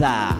casa.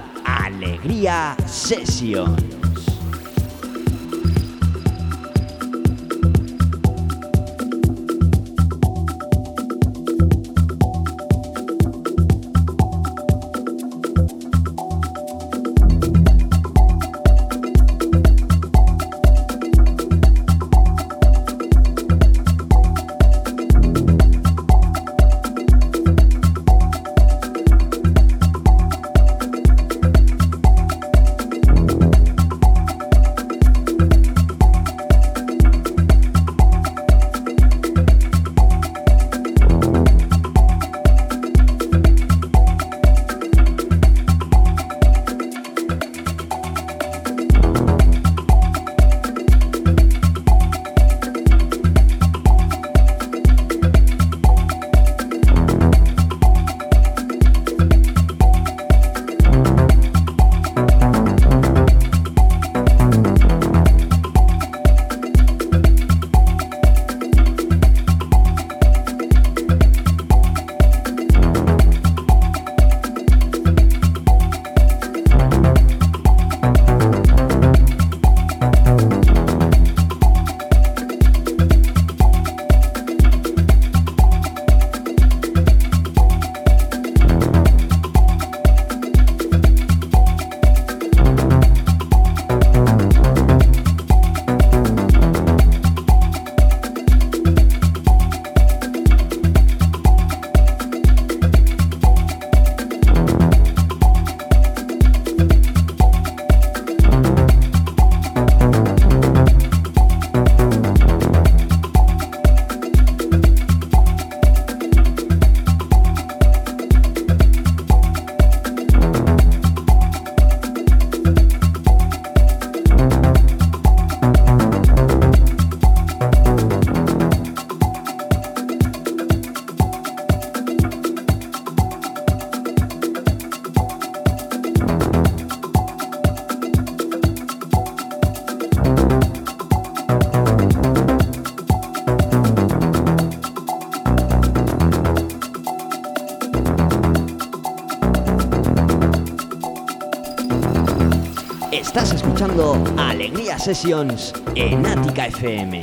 Sessions en Ática FM.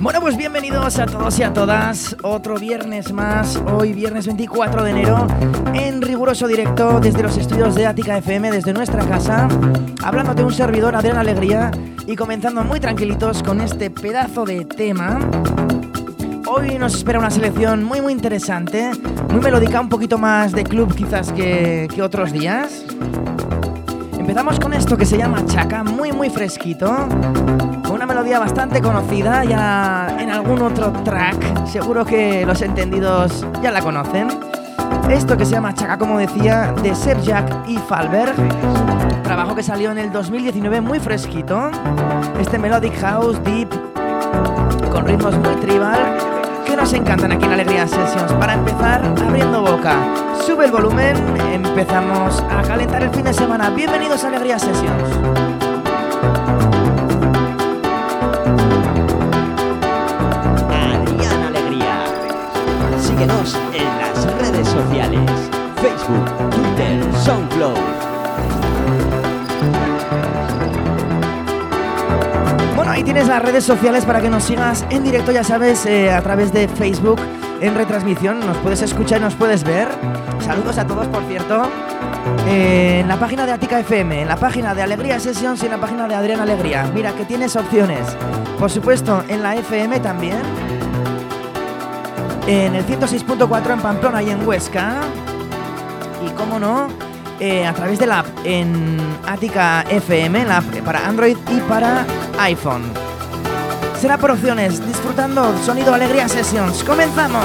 Bueno, pues bienvenidos a todos y a todas. Otro viernes más, hoy viernes 24 de enero, en riguroso directo desde los estudios de Ática FM, desde nuestra casa, hablando de un servidor, Adrián Alegría, y comenzando muy tranquilitos con este pedazo de tema. Hoy nos espera una selección muy muy interesante, muy melódica, un poquito más de club quizás que, que otros días. Empezamos con esto que se llama Chaca, muy muy fresquito, con una melodía bastante conocida ya en algún otro track, seguro que los entendidos ya la conocen. Esto que se llama Chaca, como decía, de Seb Jack y Falber, trabajo que salió en el 2019 muy fresquito. Este Melodic House Deep, con ritmos muy tribal, nos encantan aquí en Alegría Sessions. Para empezar, abriendo boca, sube el volumen, empezamos a calentar el fin de semana. Bienvenidos a Alegría Sessions. Síguenos en las redes sociales. Facebook, Twitter, SoundCloud. Ahí tienes las redes sociales para que nos sigas en directo, ya sabes, eh, a través de Facebook en retransmisión. Nos puedes escuchar y nos puedes ver. Saludos a todos, por cierto. Eh, en la página de Atica FM, en la página de Alegría Sessions y en la página de Adrián Alegría. Mira que tienes opciones. Por supuesto, en la FM también. En el 106.4 en Pamplona y en Huesca. Y cómo no, eh, a través de la app en Atica FM, la app para Android y para iPhone. Será por opciones, disfrutando Sonido Alegría Sessions. ¡Comenzamos!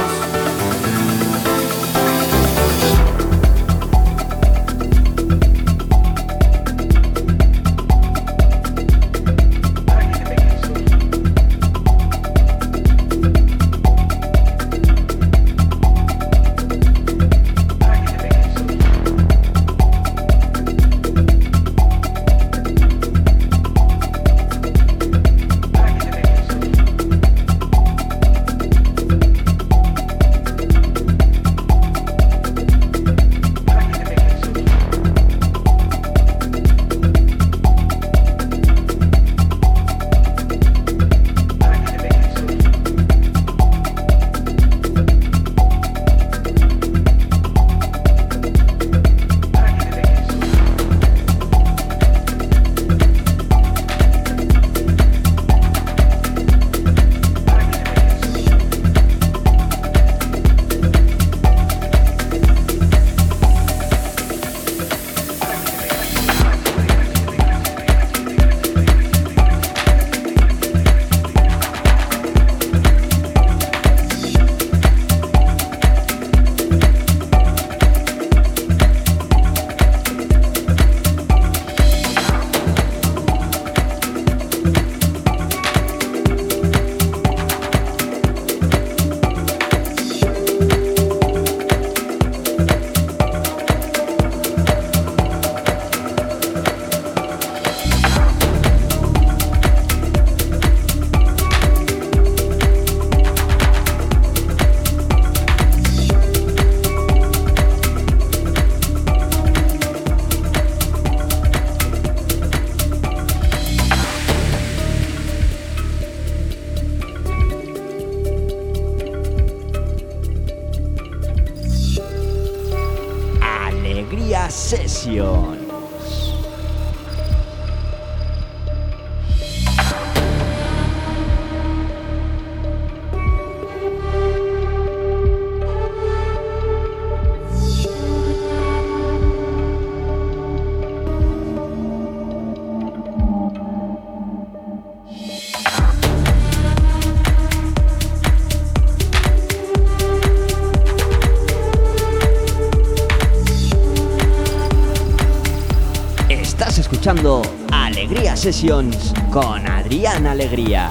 Con Adrián Alegría.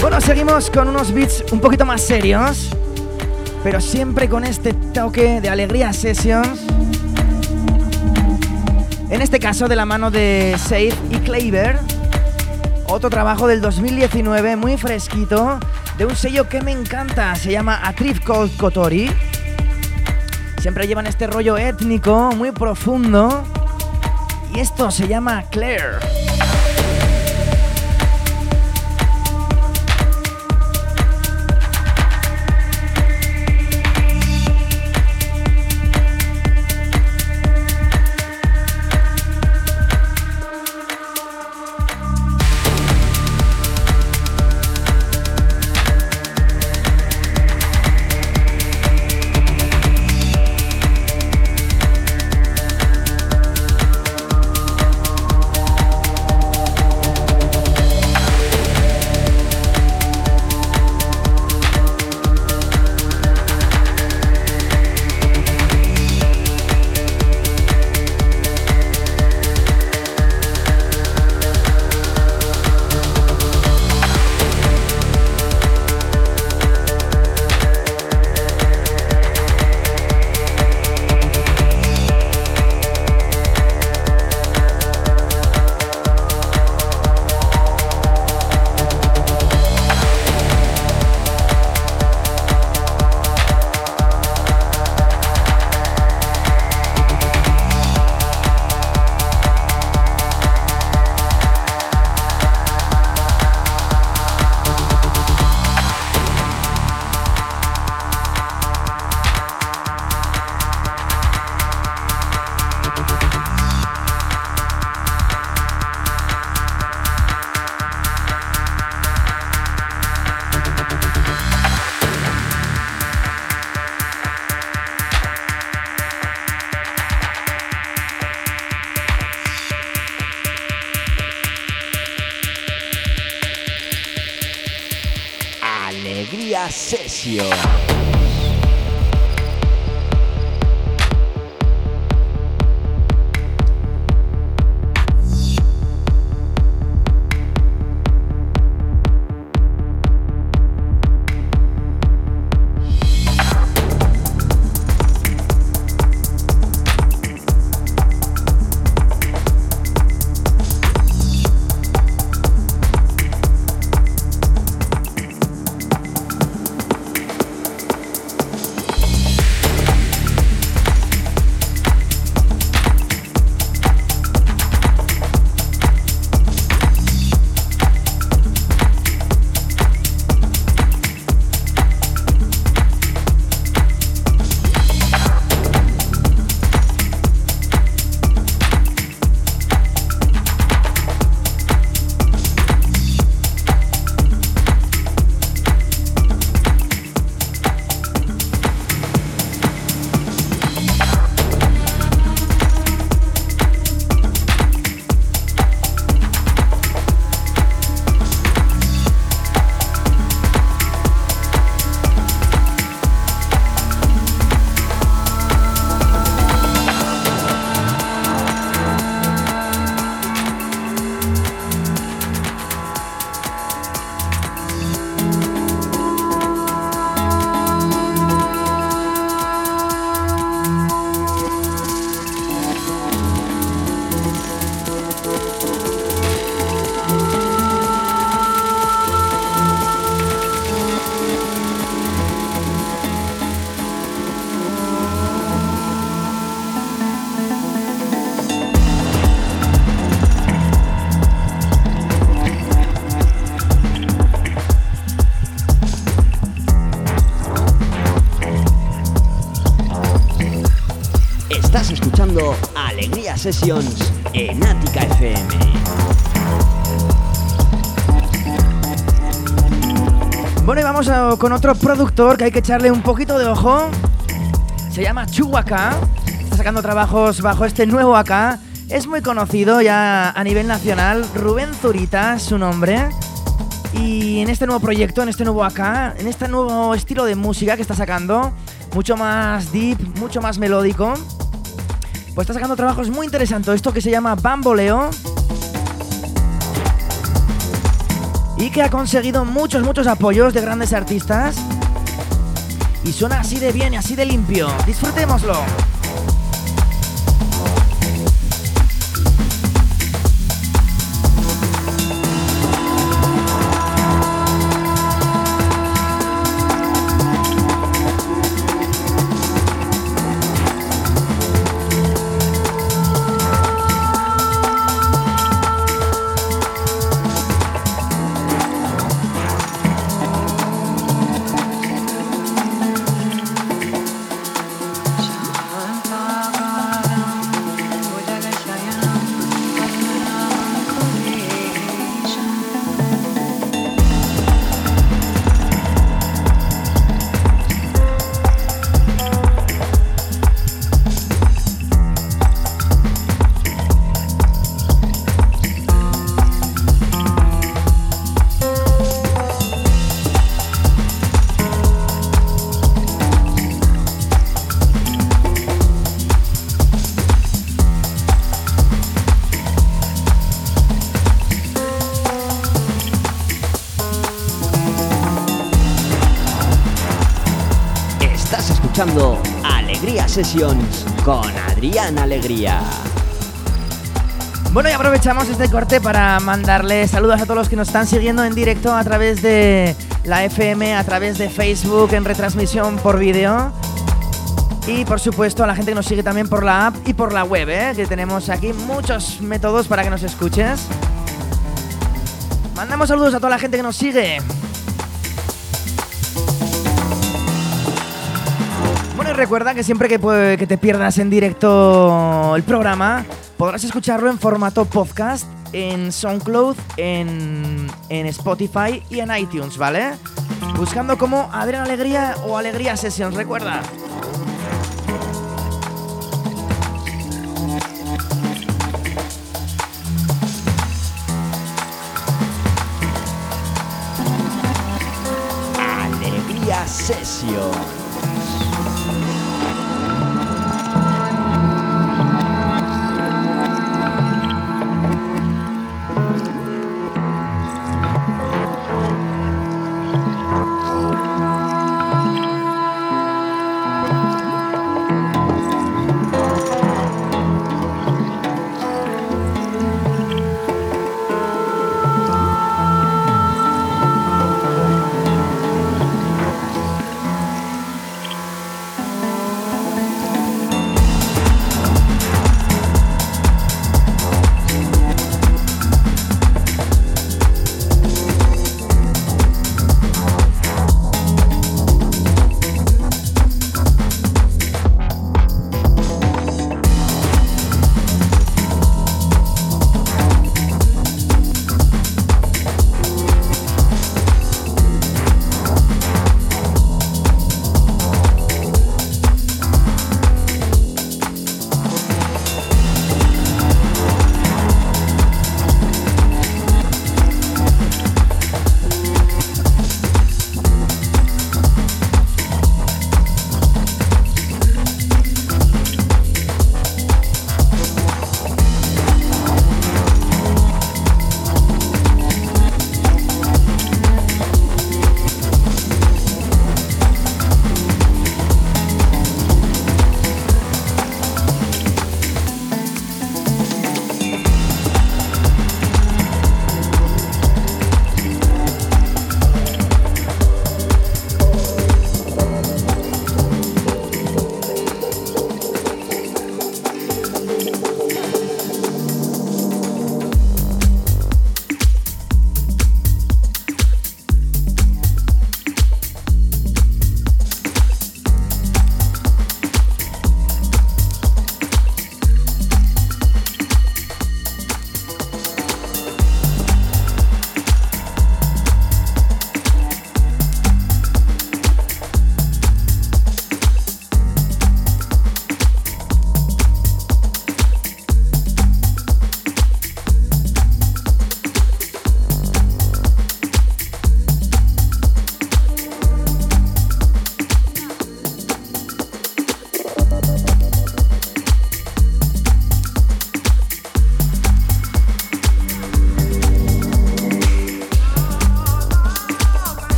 Bueno, seguimos con unos beats un poquito más serios, pero siempre con este toque de Alegría Sessions. En este caso de la mano de Safe y Claver. Otro trabajo del 2019 muy fresquito de un sello que me encanta, se llama A Trip Called Kotori. Siempre llevan este rollo étnico muy profundo. Y esto se llama Claire. Session. Sessions en Ática FM. Bueno, y vamos con otro productor que hay que echarle un poquito de ojo. Se llama Chuhuaca. Está sacando trabajos bajo este nuevo acá. Es muy conocido ya a nivel nacional. Rubén Zurita es su nombre. Y en este nuevo proyecto, en este nuevo acá, en este nuevo estilo de música que está sacando, mucho más deep, mucho más melódico, pues está sacando trabajos muy interesantes. Esto que se llama Bamboleo. Y que ha conseguido muchos, muchos apoyos de grandes artistas. Y suena así de bien y así de limpio. Disfrutémoslo. Sessions con Adrián Alegría. Bueno, y aprovechamos este corte para mandarle saludos a todos los que nos están siguiendo en directo a través de la FM, a través de Facebook, en retransmisión por vídeo. Y por supuesto a la gente que nos sigue también por la app y por la web, ¿eh? que tenemos aquí muchos métodos para que nos escuches. Mandamos saludos a toda la gente que nos sigue. Recuerda que siempre que, que te pierdas en directo el programa, podrás escucharlo en formato podcast en SoundCloud, en, en Spotify y en iTunes, ¿vale? Buscando como Adrián Alegría o Alegría Sessions, recuerda. Alegría Sessions.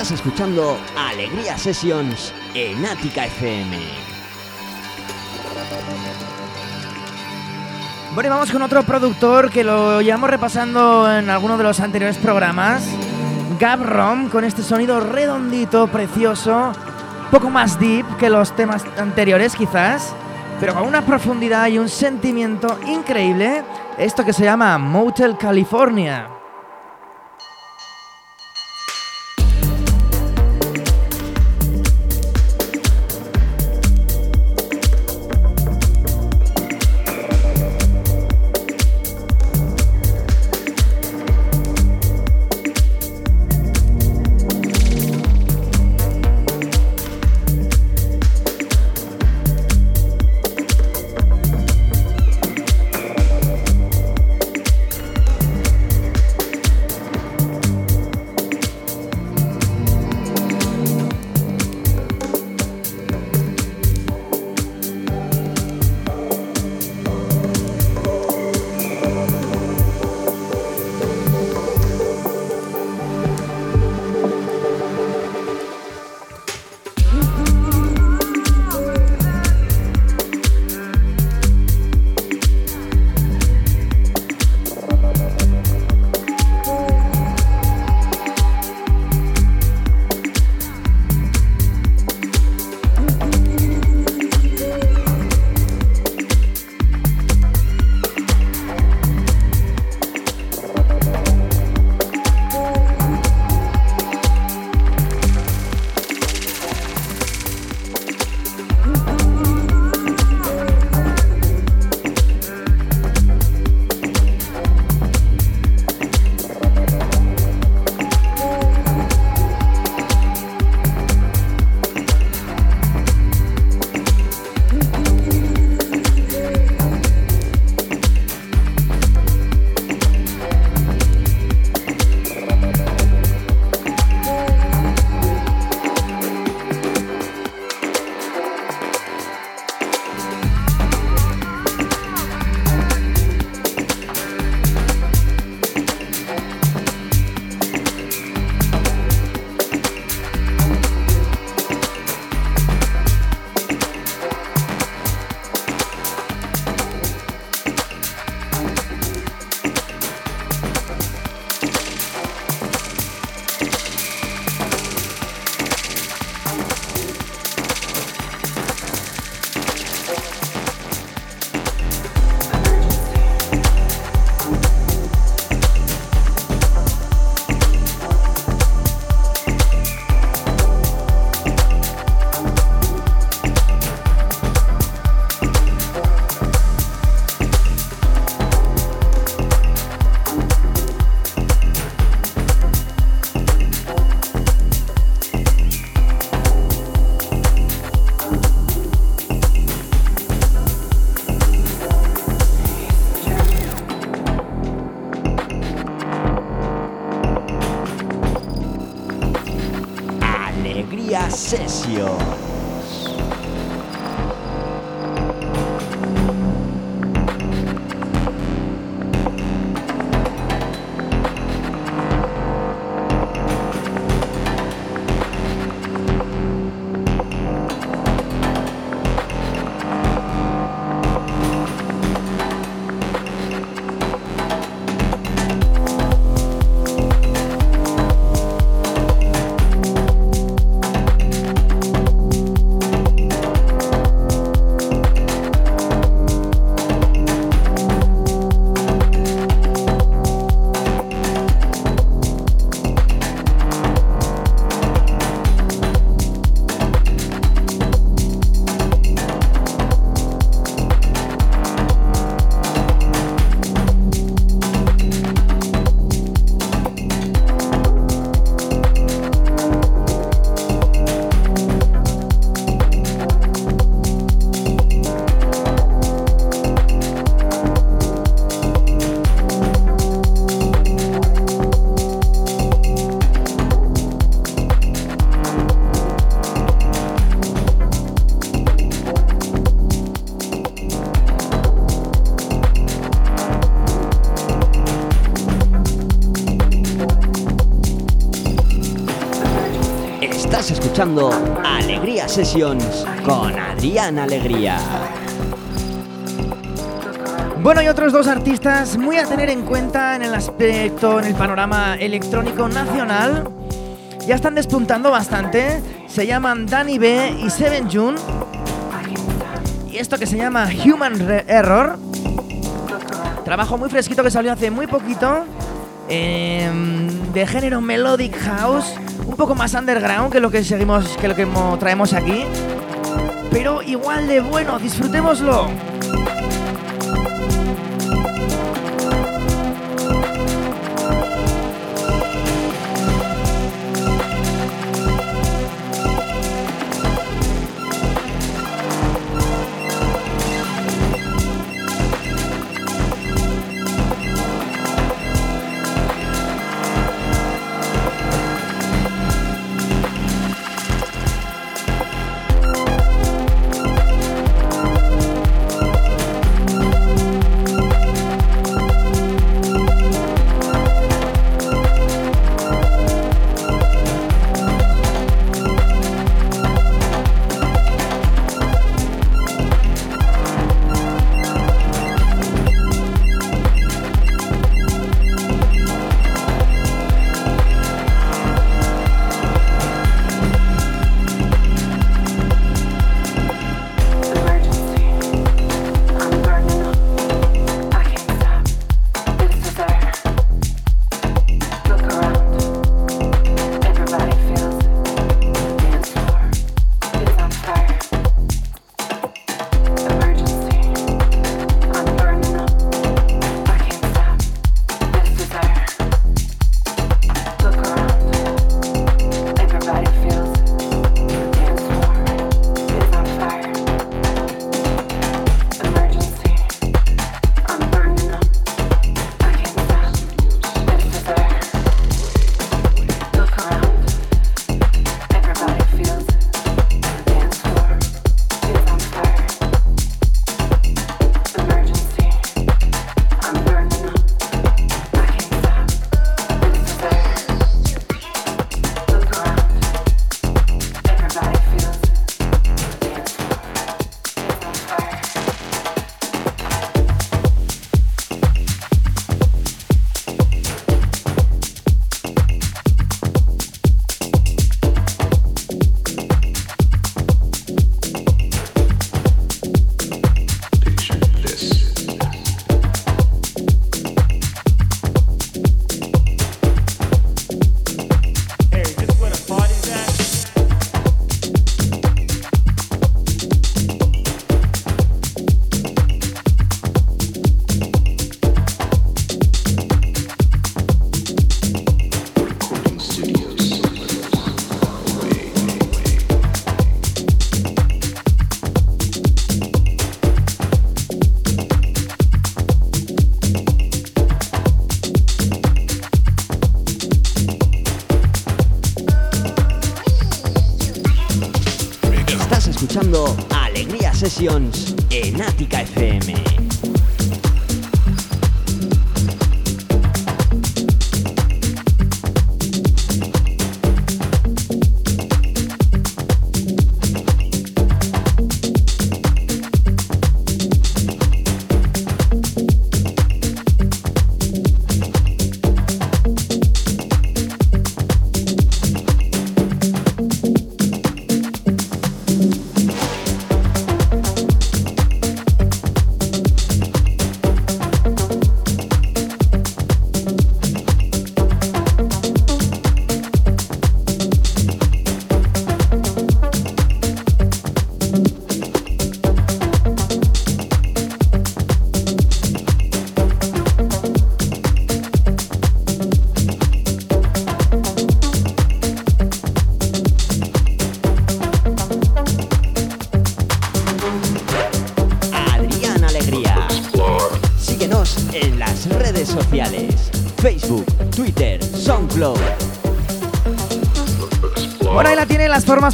Estás escuchando Alegría Sessions en Ática FM. Bueno, y vamos con otro productor que lo llevamos repasando en alguno de los anteriores programas. Gab Rom, con este sonido redondito, precioso, poco más deep que los temas anteriores quizás, pero con una profundidad y un sentimiento increíble. Esto que se llama Motel California. Alegría Sessions con Adrián Alegría. Bueno, y otros dos artistas muy a tener en cuenta en el aspecto, en el panorama electrónico nacional. Ya están despuntando bastante. Se llaman Danny B y Seven June. Y esto que se llama Human Error. Trabajo muy fresquito que salió hace muy poquito. Em, de género melodic house. Un poco más underground que lo que seguimos, que lo que traemos aquí. Pero igual de bueno, disfrutémoslo.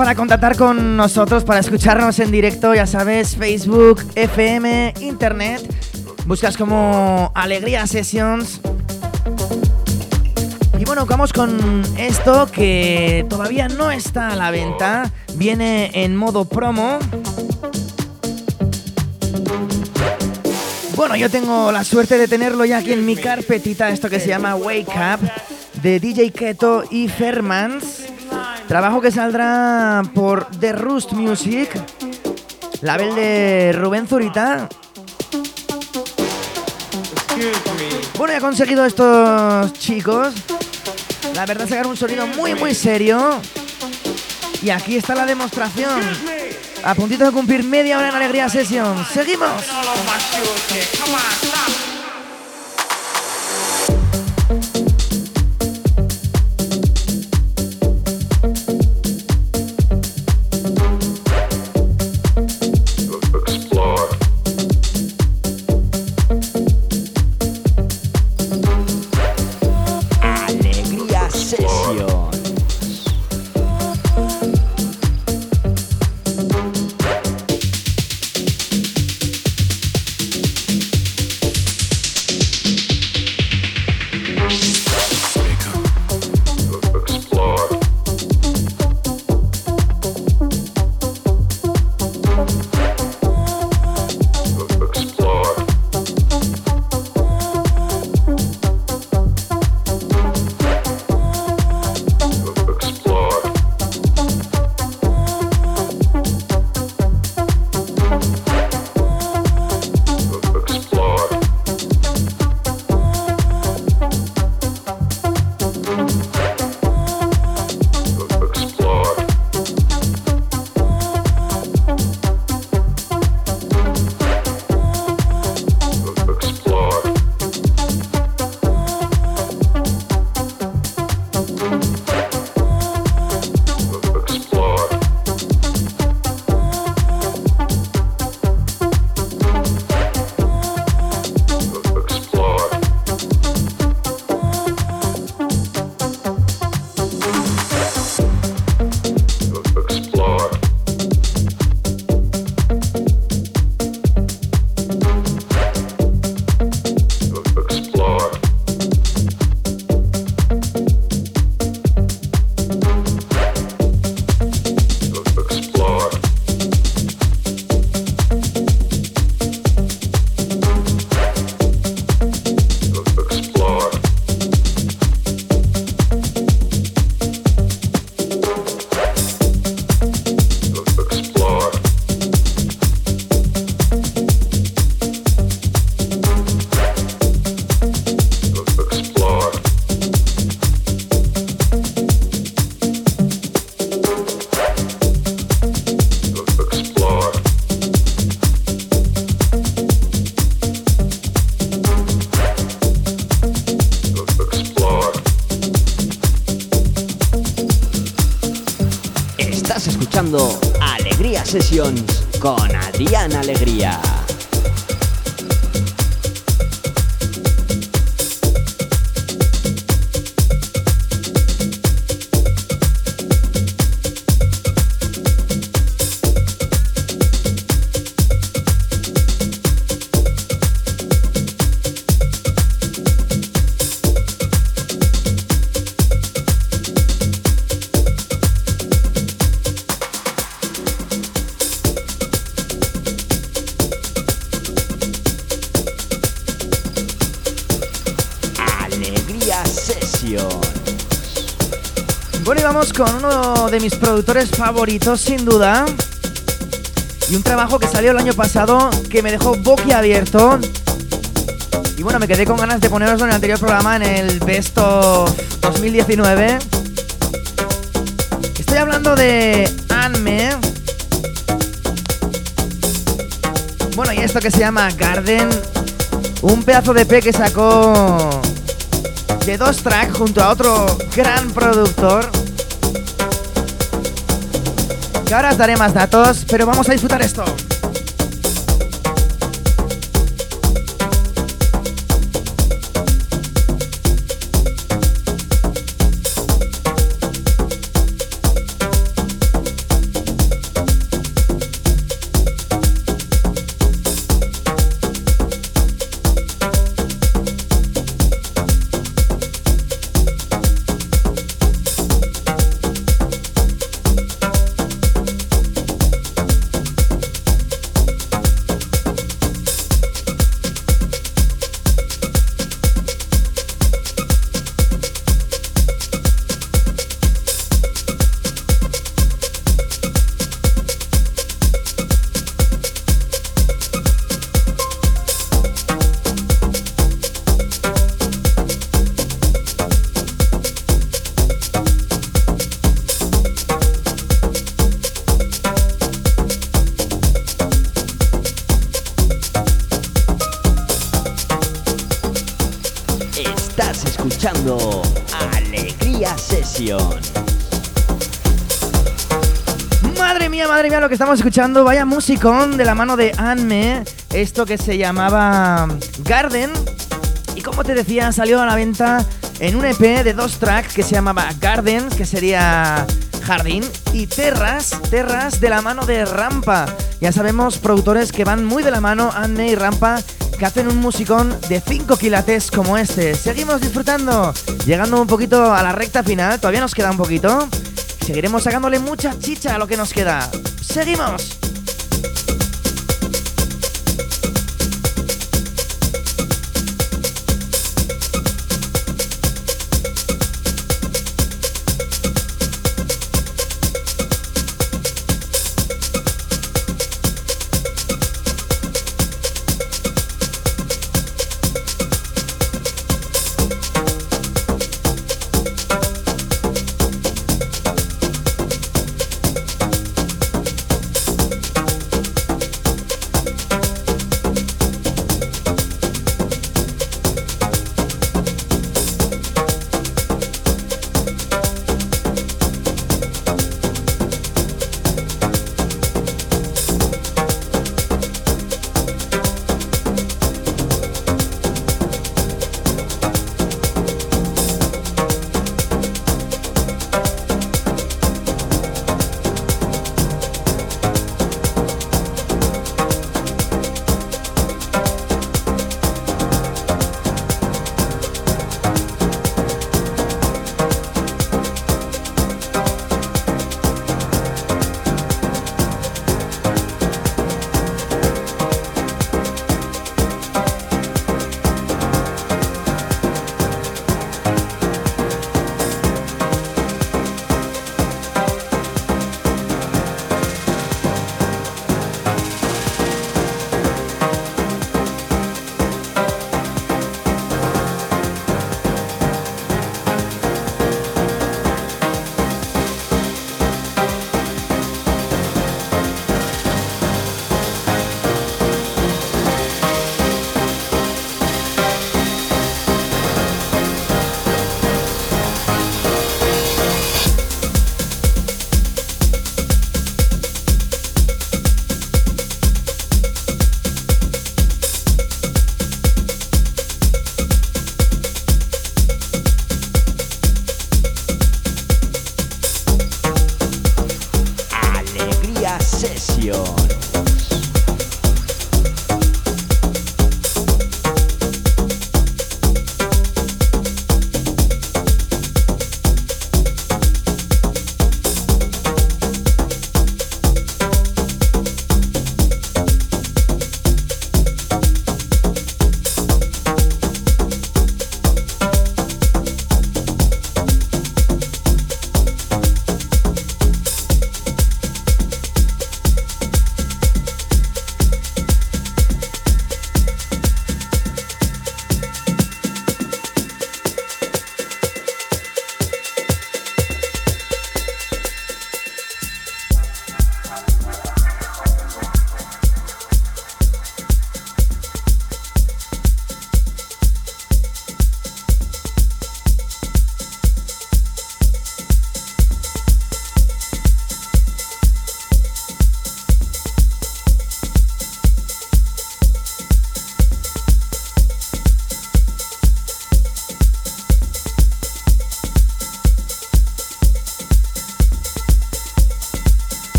Para contactar con nosotros, para escucharnos en directo, ya sabes, Facebook, FM, Internet. Buscas como Alegría Sessions. Y bueno, vamos con esto que todavía no está a la venta. Viene en modo promo. Bueno, yo tengo la suerte de tenerlo ya aquí en mi carpetita, esto que se llama Wake Up, de DJ Keto y Fermans. Trabajo que saldrá por The Rust Music, label de Rubén Zurita. Bueno, he conseguido estos chicos la verdad, sacar un sonido muy, muy serio. Y aquí está la demostración. A puntito de cumplir media hora en Alegría Session. ¡Seguimos! Con uno de mis productores favoritos, sin duda. Y un trabajo que salió el año pasado que me dejó boquiabierto. Y bueno, me quedé con ganas de poneroslo en el anterior programa, en el Best of 2019. Estoy hablando de Anme. Bueno, y esto que se llama Garden. Un pedazo de P que sacó de dos tracks junto a otro gran productor ahora os daré más datos, pero vamos a disfrutar esto. Alegría Session. Madre mía, madre mía, lo que estamos escuchando. Vaya musicón de la mano de Anne. Esto que se llamaba Garden. Y como te decía, salió a la venta en un EP de dos tracks que se llamaba Garden, que sería Jardín, y Terras, Terras de la mano de Rampa. Ya sabemos, productores que van muy de la mano, Anne y Rampa, que hacen un musicón de 5 quilates como este. Seguimos disfrutando, llegando un poquito a la recta final, todavía nos queda un poquito. Seguiremos sacándole mucha chicha a lo que nos queda. ¡Seguimos!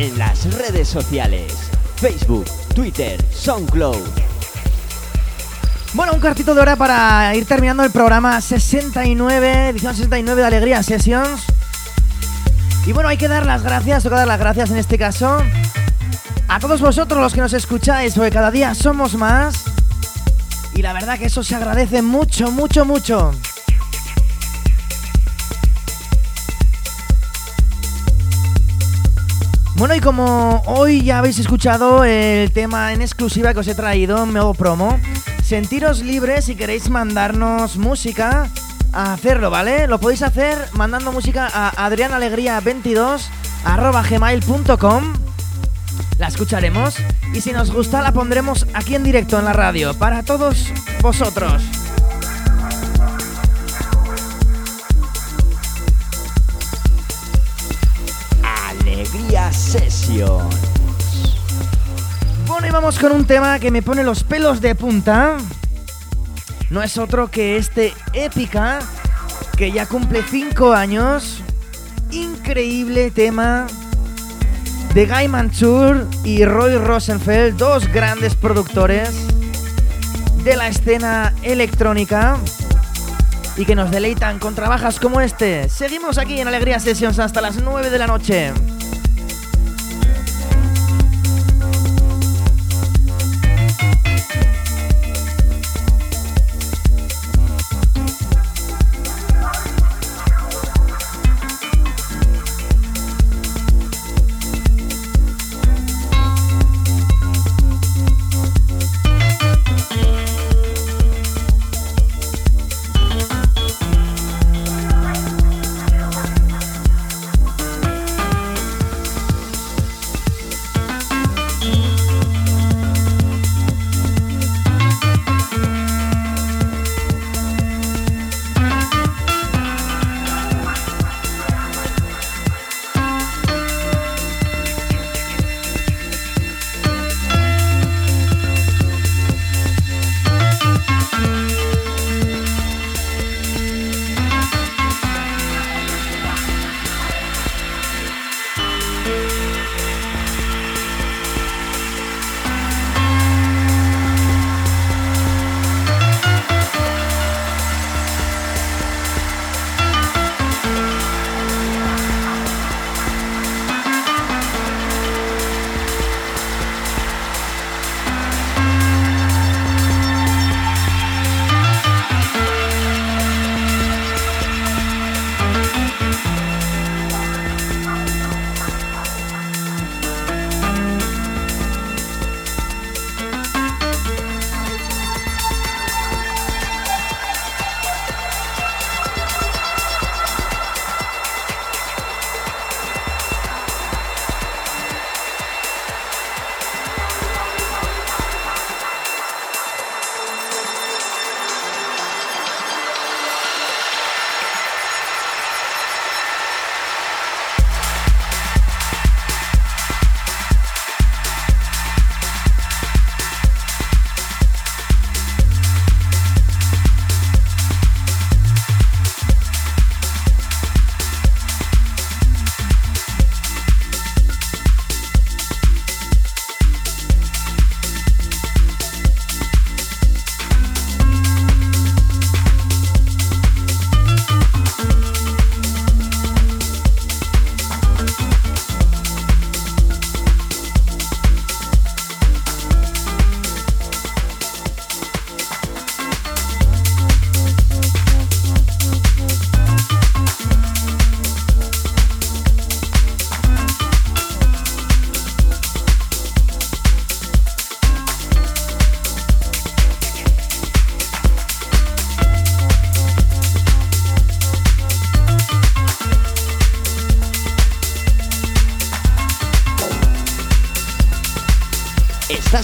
En las redes sociales, Facebook, Twitter, SoundCloud. Bueno, un cuartito de hora para ir terminando el programa 69, edición 69 de Alegría Sessions. Y bueno, hay que dar las gracias, toca dar las gracias en este caso a todos vosotros los que nos escucháis, porque cada día somos más. Y la verdad que eso se agradece mucho, mucho, mucho. Bueno, y como hoy ya habéis escuchado el tema en exclusiva que os he traído, nuevo promo, sentiros libres si queréis mandarnos música a hacerlo, ¿vale? Lo podéis hacer mandando música a adrianalegría22 gmail.com. La escucharemos y si nos gusta la pondremos aquí en directo en la radio para todos vosotros. Alegría Sessions. Bueno, y vamos con un tema que me pone los pelos de punta. No es otro que este épica, que ya cumple 5 años. Increíble tema de Guy Manchur y Roy Rosenfeld, dos grandes productores de la escena electrónica y que nos deleitan con trabajos como este. Seguimos aquí en Alegría Sessions hasta las 9 de la noche.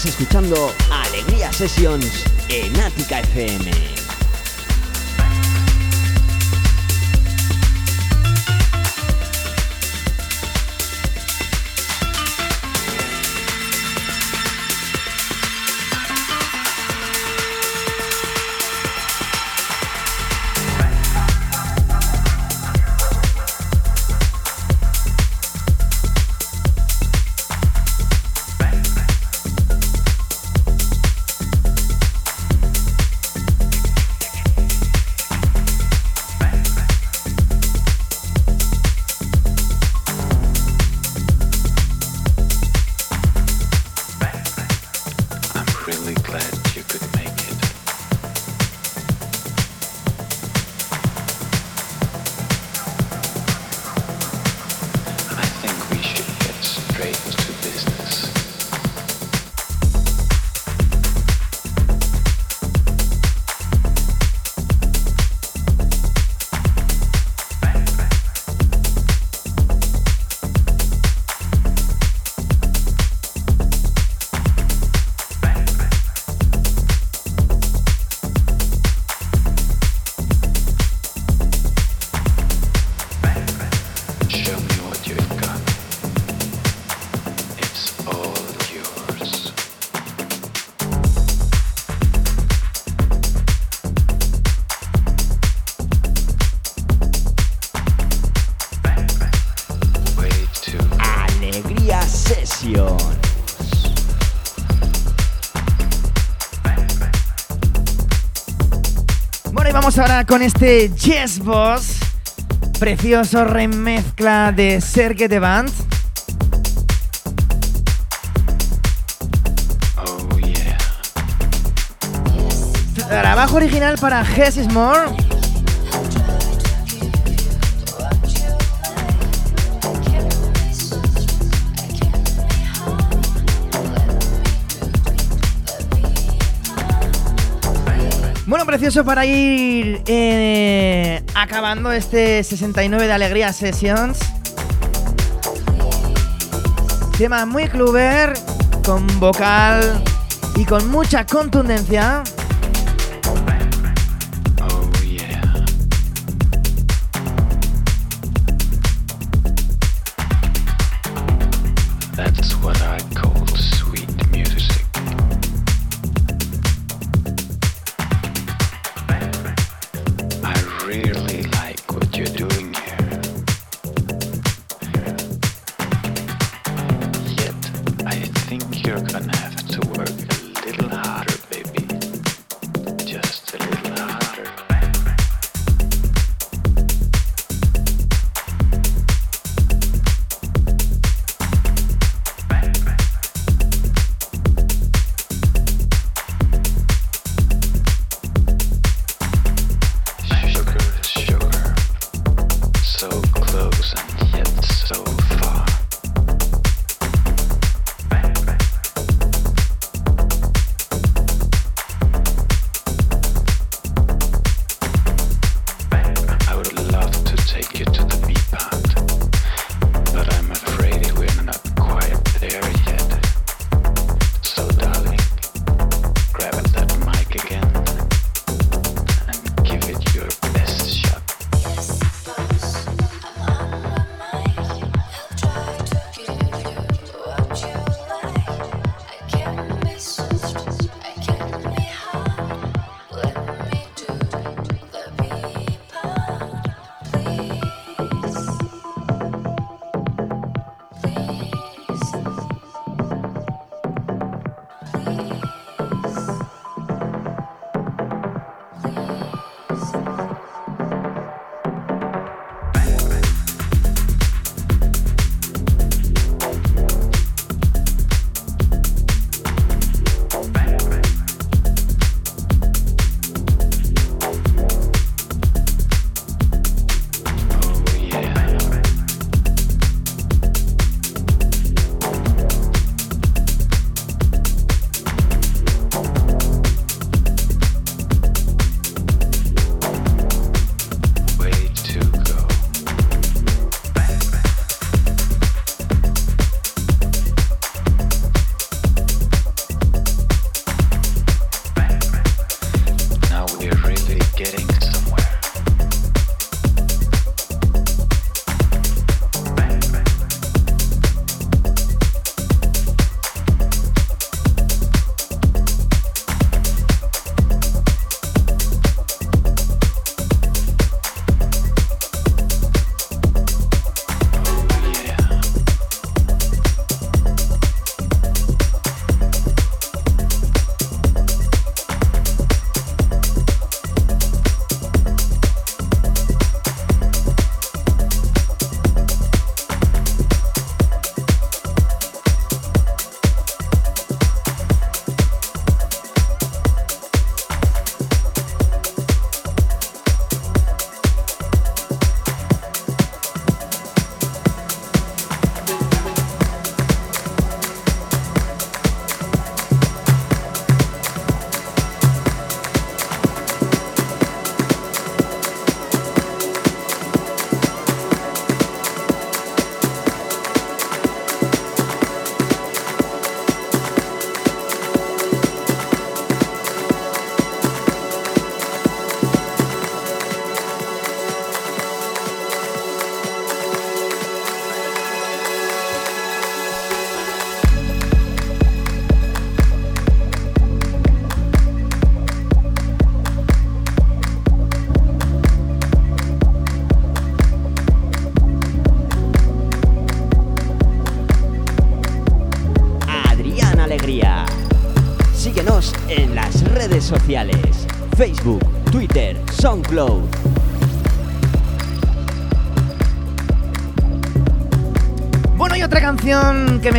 Escuchando Alegría Sessions en Ática FM. con este Yes Boss, precioso remezcla de Serge de Band. Oh, Trabajo original para Hess Is More. precioso para ir eh, acabando este 69 de Alegría Sessions. Tema muy cluber, con vocal y con mucha contundencia.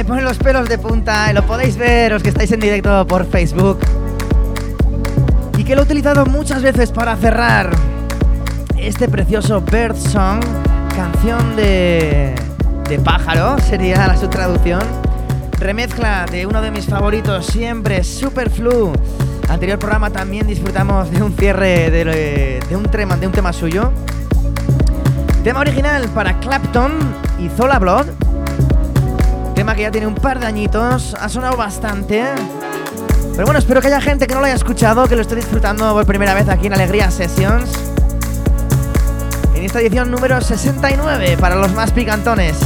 Canción que me pone los pelos de punta, y lo podéis ver los que estáis en directo por Facebook. Y que lo he utilizado muchas veces para cerrar este precioso Bird Song, canción de, de pájaro, sería la su traducción. Remezcla de uno de mis favoritos siempre, Superflu. Anterior programa también disfrutamos de un cierre de un, tema, de un tema suyo. Tema original para Clapton y Zola Blood. Que ya tiene un par de añitos, ha sonado bastante. Pero bueno, espero que haya gente que no lo haya escuchado, que lo esté disfrutando por primera vez aquí en Alegría Sessions. En esta edición número 69 para los más picantones.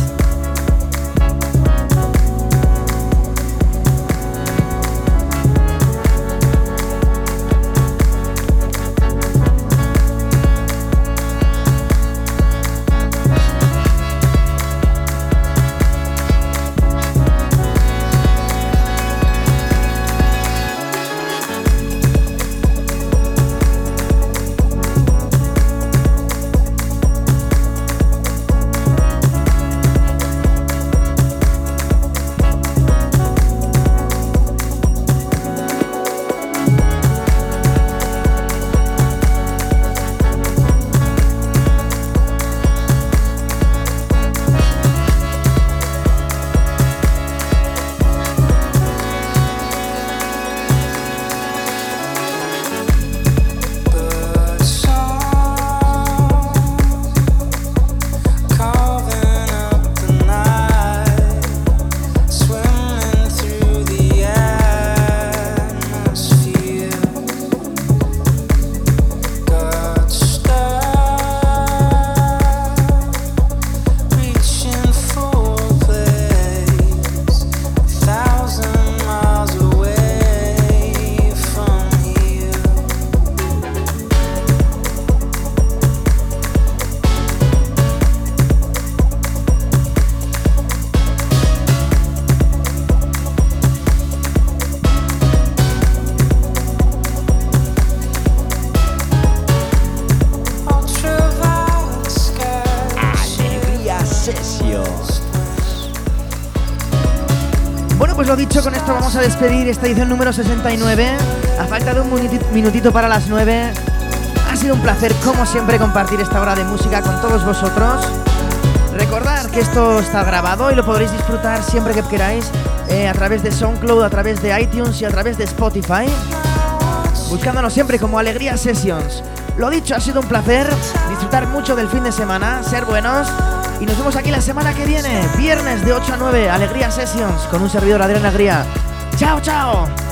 A despedir esta edición número 69. A falta de un minutito para las 9. Ha sido un placer, como siempre, compartir esta hora de música con todos vosotros. Recordad que esto está grabado y lo podréis disfrutar siempre que queráis eh, a través de SoundCloud, a través de iTunes y a través de Spotify. Buscándonos siempre como Alegría Sessions. Lo dicho, ha sido un placer disfrutar mucho del fin de semana, ser buenos y nos vemos aquí la semana que viene, viernes de 8 a 9, Alegría Sessions, con un servidor Adrián Agría. Ciao ciao!